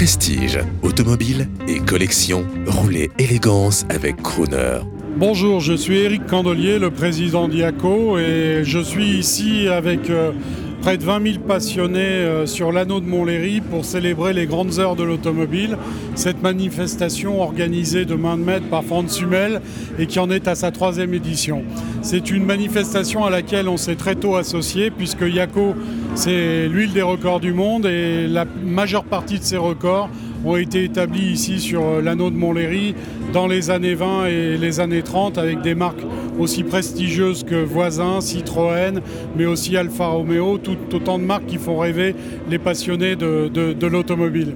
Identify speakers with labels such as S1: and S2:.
S1: prestige, automobile et collection, roulez élégance avec Crooner.
S2: Bonjour, je suis Eric Candelier, le président d'IACO, et je suis ici avec euh, près de 20 000 passionnés euh, sur l'anneau de Montlhéry pour célébrer les grandes heures de l'automobile. Cette manifestation organisée de main de maître par Franz Hummel et qui en est à sa troisième édition. C'est une manifestation à laquelle on s'est très tôt associé puisque IACO, c'est l'huile des records du monde et la majeure partie de ces records ont été établis ici sur euh, l'anneau de Montlhéry dans les années 20 et les années 30 avec des marques aussi prestigieuses que Voisin, Citroën, mais aussi Alfa Romeo, tout autant de marques qui font rêver les passionnés de, de l'automobile.